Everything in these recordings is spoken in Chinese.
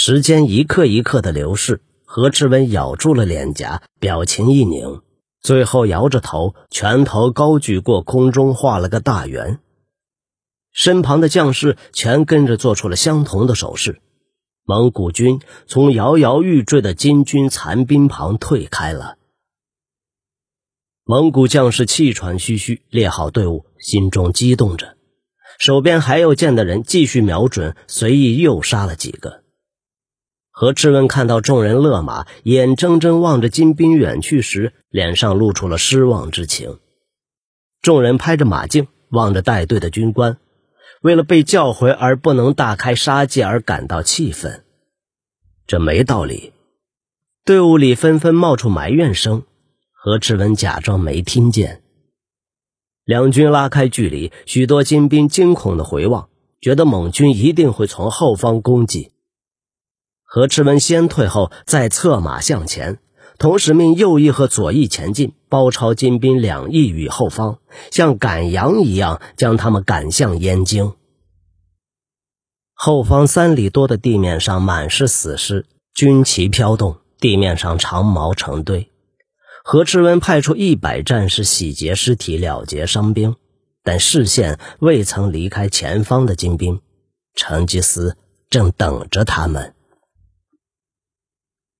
时间一刻一刻的流逝，何志文咬住了脸颊，表情一凝，最后摇着头，拳头高举过空中，画了个大圆。身旁的将士全跟着做出了相同的手势。蒙古军从摇摇欲坠的金军残兵旁退开了。蒙古将士气喘吁吁，列好队伍，心中激动着，手边还有剑的人继续瞄准，随意又杀了几个。何志文看到众人勒马，眼睁睁望着金兵远去时，脸上露出了失望之情。众人拍着马颈，望着带队的军官。为了被叫回而不能大开杀戒而感到气愤，这没道理。队伍里纷纷冒出埋怨声，何志文假装没听见。两军拉开距离，许多金兵惊恐的回望，觉得蒙军一定会从后方攻击。何志文先退后，再策马向前，同时命右翼和左翼前进，包抄金兵两翼与后方，像赶羊一样将他们赶向燕京。后方三里多的地面上满是死尸，军旗飘动，地面上长矛成堆。何志文派出一百战士洗劫尸体，了结伤兵，但视线未曾离开前方的金兵。成吉思正等着他们。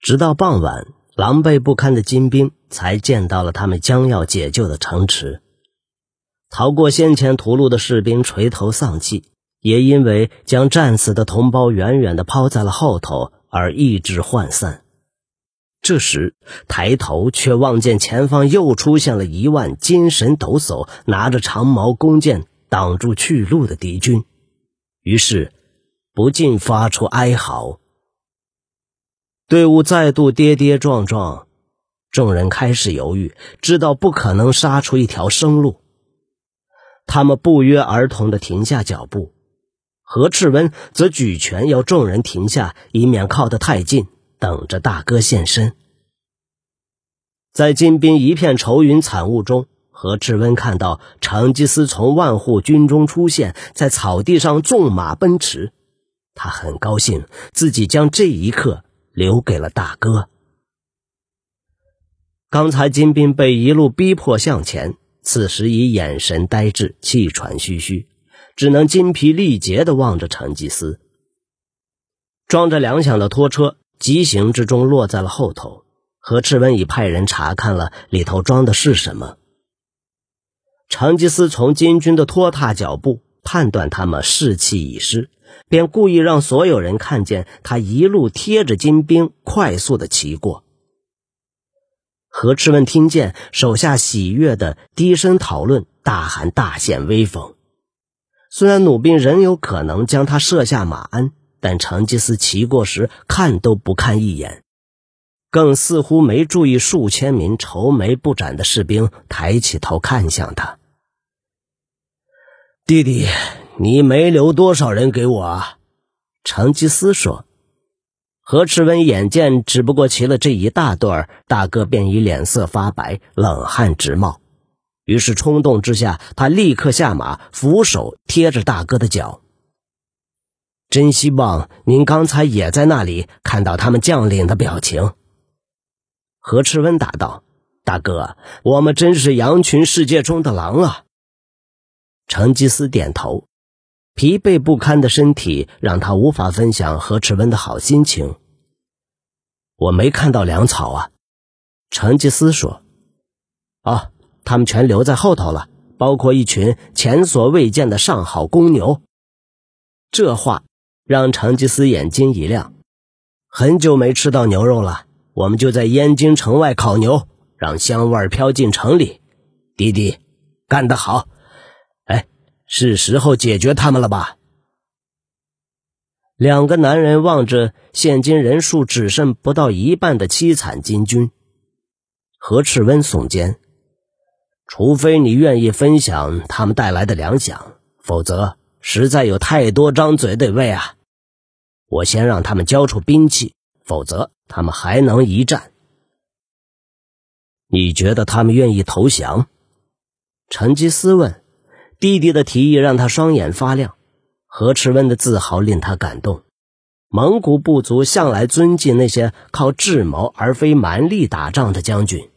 直到傍晚，狼狈不堪的金兵才见到了他们将要解救的城池。逃过先前屠戮的士兵垂头丧气。也因为将战死的同胞远远地抛在了后头而意志涣散。这时抬头却望见前方又出现了一万精神抖擞、拿着长矛弓箭挡住去路的敌军，于是不禁发出哀嚎。队伍再度跌跌撞撞，众人开始犹豫，知道不可能杀出一条生路。他们不约而同地停下脚步。何赤温则举拳要众人停下，以免靠得太近，等着大哥现身。在金兵一片愁云惨雾中，何志温看到成吉思从万户军中出现，在草地上纵马奔驰。他很高兴自己将这一刻留给了大哥。刚才金兵被一路逼迫向前，此时已眼神呆滞，气喘吁吁。只能筋疲力竭地望着成吉思。装着粮饷的拖车急行之中落在了后头。何赤温已派人查看了里头装的是什么。成吉思从金军的拖沓脚步判断他们士气已失，便故意让所有人看见他一路贴着金兵快速的骑过。何赤问听见手下喜悦的低声讨论，大喊大显威风。虽然弩兵仍有可能将他射下马鞍，但成吉思骑过时看都不看一眼，更似乎没注意数千名愁眉不展的士兵抬起头看向他。弟弟，你没留多少人给我啊？成吉思说。何赤温眼见只不过骑了这一大段，大哥便已脸色发白，冷汗直冒。于是冲动之下，他立刻下马，扶手贴着大哥的脚。真希望您刚才也在那里看到他们将领的表情。何赤温答道：“大哥，我们真是羊群世界中的狼啊！”成吉思点头，疲惫不堪的身体让他无法分享何赤温的好心情。我没看到粮草啊，成吉思说：“啊。”他们全留在后头了，包括一群前所未见的上好公牛。这话让成吉思眼睛一亮。很久没吃到牛肉了，我们就在燕京城外烤牛，让香味飘进城里。弟弟，干得好！是时候解决他们了吧？两个男人望着现今人数只剩不到一半的凄惨金军，何赤温耸肩。除非你愿意分享他们带来的粮饷，否则实在有太多张嘴得喂啊！我先让他们交出兵器，否则他们还能一战。你觉得他们愿意投降？成吉思问。弟弟的提议让他双眼发亮，何赤温的自豪令他感动。蒙古部族向来尊敬那些靠智谋而非蛮力打仗的将军。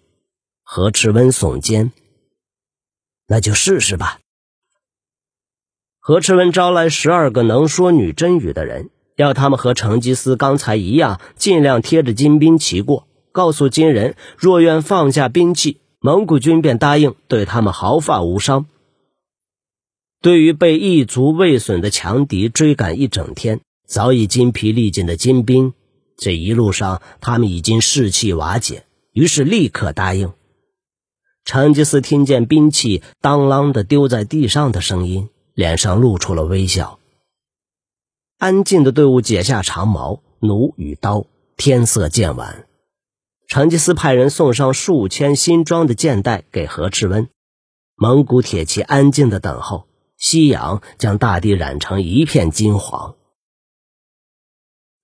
何赤温耸肩：“那就试试吧。”何赤温招来十二个能说女真语的人，要他们和成吉思刚才一样，尽量贴着金兵骑过，告诉金人，若愿放下兵器，蒙古军便答应对他们毫发无伤。对于被一卒未损的强敌追赶一整天。早已筋疲力尽的金兵，这一路上他们已经士气瓦解，于是立刻答应。成吉思听见兵器当啷的丢在地上的声音，脸上露出了微笑。安静的队伍解下长矛、弩与刀，天色渐晚。成吉思派人送上数千新装的箭袋给何赤温，蒙古铁骑安静的等候。夕阳将大地染成一片金黄。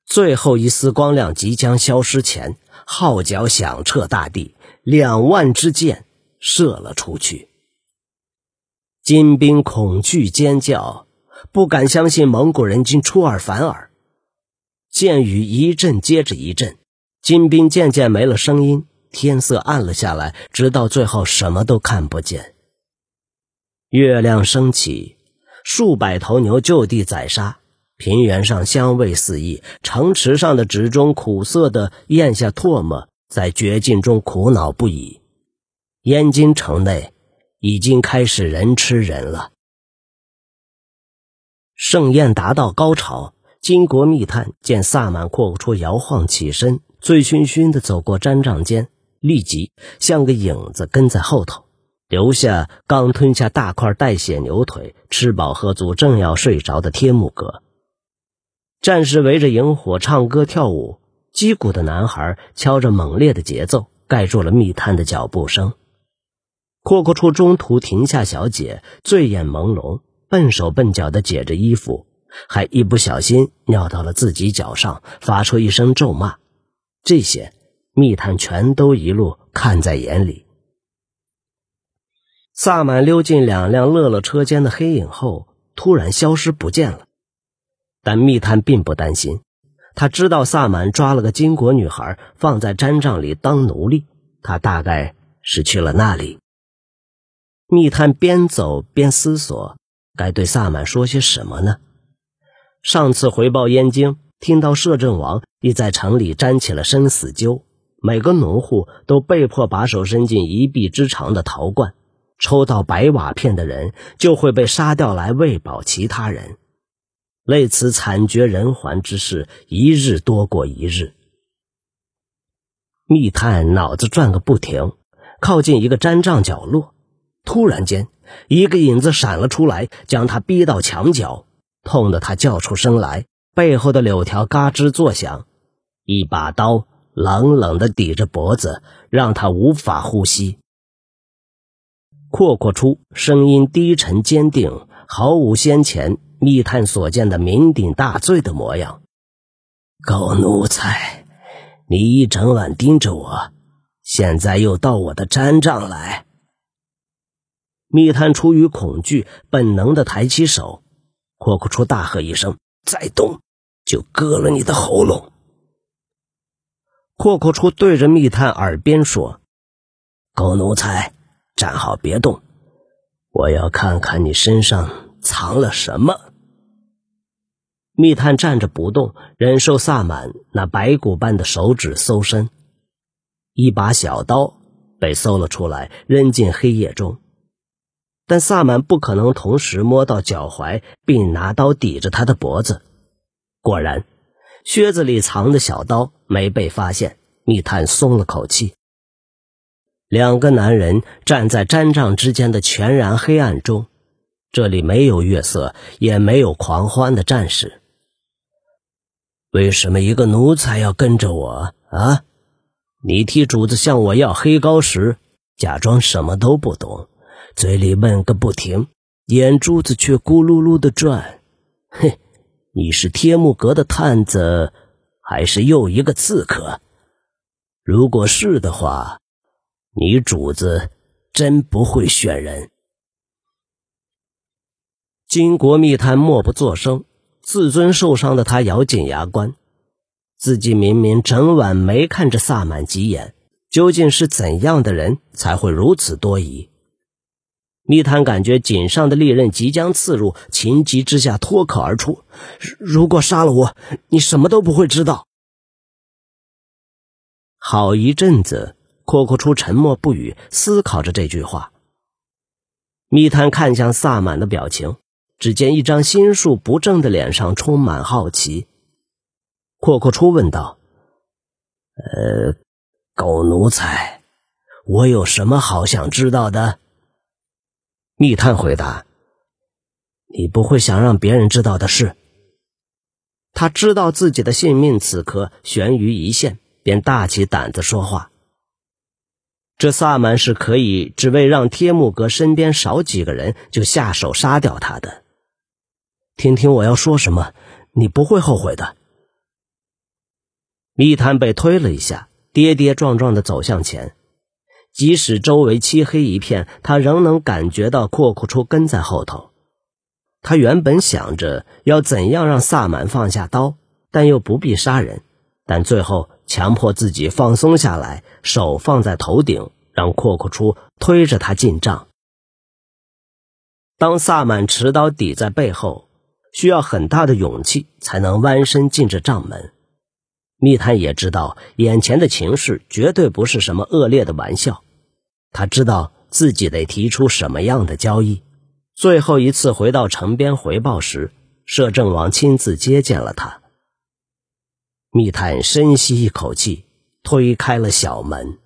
最后一丝光亮即将消失前，号角响彻大地，两万支箭射了出去。金兵恐惧尖叫，不敢相信蒙古人竟出尔反尔。箭雨一阵接着一阵，金兵渐渐没了声音，天色暗了下来，直到最后什么都看不见。月亮升起，数百头牛就地宰杀。平原上香味四溢，城池上的纸中苦涩的咽下唾沫，在绝境中苦恼不已。燕京城内已经开始人吃人了。盛宴达到高潮，金国密探见萨满阔阔初摇晃起身，醉醺醺的走过毡帐间，立即像个影子跟在后头，留下刚吞下大块带血牛腿、吃饱喝足正要睡着的天木哥。战士围着萤火唱歌跳舞，击鼓的男孩敲着猛烈的节奏，盖住了密探的脚步声。阔阔处中途停下，小姐醉眼朦胧，笨手笨脚地解着衣服，还一不小心尿到了自己脚上，发出一声咒骂。这些密探全都一路看在眼里。萨满溜进两辆乐乐车间的黑影后，突然消失不见了。但密探并不担心，他知道萨满抓了个金国女孩放在毡帐里当奴隶，他大概是去了那里。密探边走边思索，该对萨满说些什么呢？上次回报燕京，听到摄政王已在城里沾起了生死纠，每个农户都被迫把手伸进一臂之长的陶罐，抽到白瓦片的人就会被杀掉来喂饱其他人。类此惨绝人寰之事，一日多过一日。密探脑子转个不停，靠近一个毡帐角落，突然间，一个影子闪了出来，将他逼到墙角，痛得他叫出声来，背后的柳条嘎吱作响，一把刀冷冷的抵着脖子，让他无法呼吸。阔阔出声音低沉坚定，毫无先前。密探所见的酩酊大醉的模样，狗奴才，你一整晚盯着我，现在又到我的毡帐来。密探出于恐惧，本能的抬起手，阔阔出大喝一声：“再动，就割了你的喉咙！”阔阔出对着密探耳边说：“狗奴才，站好别动，我要看看你身上。”藏了什么？密探站着不动，忍受萨满那白骨般的手指搜身。一把小刀被搜了出来，扔进黑夜中。但萨满不可能同时摸到脚踝，并拿刀抵着他的脖子。果然，靴子里藏的小刀没被发现。密探松了口气。两个男人站在毡帐之间的全然黑暗中。这里没有月色，也没有狂欢的战士。为什么一个奴才要跟着我啊？你替主子向我要黑膏时，假装什么都不懂，嘴里闷个不停，眼珠子却咕噜噜的转。哼，你是天目阁的探子，还是又一个刺客？如果是的话，你主子真不会选人。金国密探默不作声，自尊受伤的他咬紧牙关，自己明明整晚没看着萨满几眼，究竟是怎样的人才会如此多疑？密探感觉颈上的利刃即将刺入，情急之下脱口而出：“如果杀了我，你什么都不会知道。”好一阵子，阔阔初沉默不语，思考着这句话。密探看向萨满的表情，只见一张心术不正的脸上充满好奇。阔阔初问道：“呃，狗奴才，我有什么好想知道的？”密探回答：“你不会想让别人知道的事。”他知道自己的性命此刻悬于一线，便大起胆子说话。这萨满是可以只为让天木阁身边少几个人就下手杀掉他的。听听我要说什么，你不会后悔的。密探被推了一下，跌跌撞撞的走向前。即使周围漆黑一片，他仍能感觉到阔阔出跟在后头。他原本想着要怎样让萨满放下刀，但又不必杀人，但最后强迫自己放松下来，手放在头顶，让阔阔初推着他进帐。当萨满持刀抵在背后，需要很大的勇气才能弯身进这帐门。密探也知道，眼前的情势绝对不是什么恶劣的玩笑。他知道自己得提出什么样的交易。最后一次回到城边回报时，摄政王亲自接见了他。密探深吸一口气，推开了小门。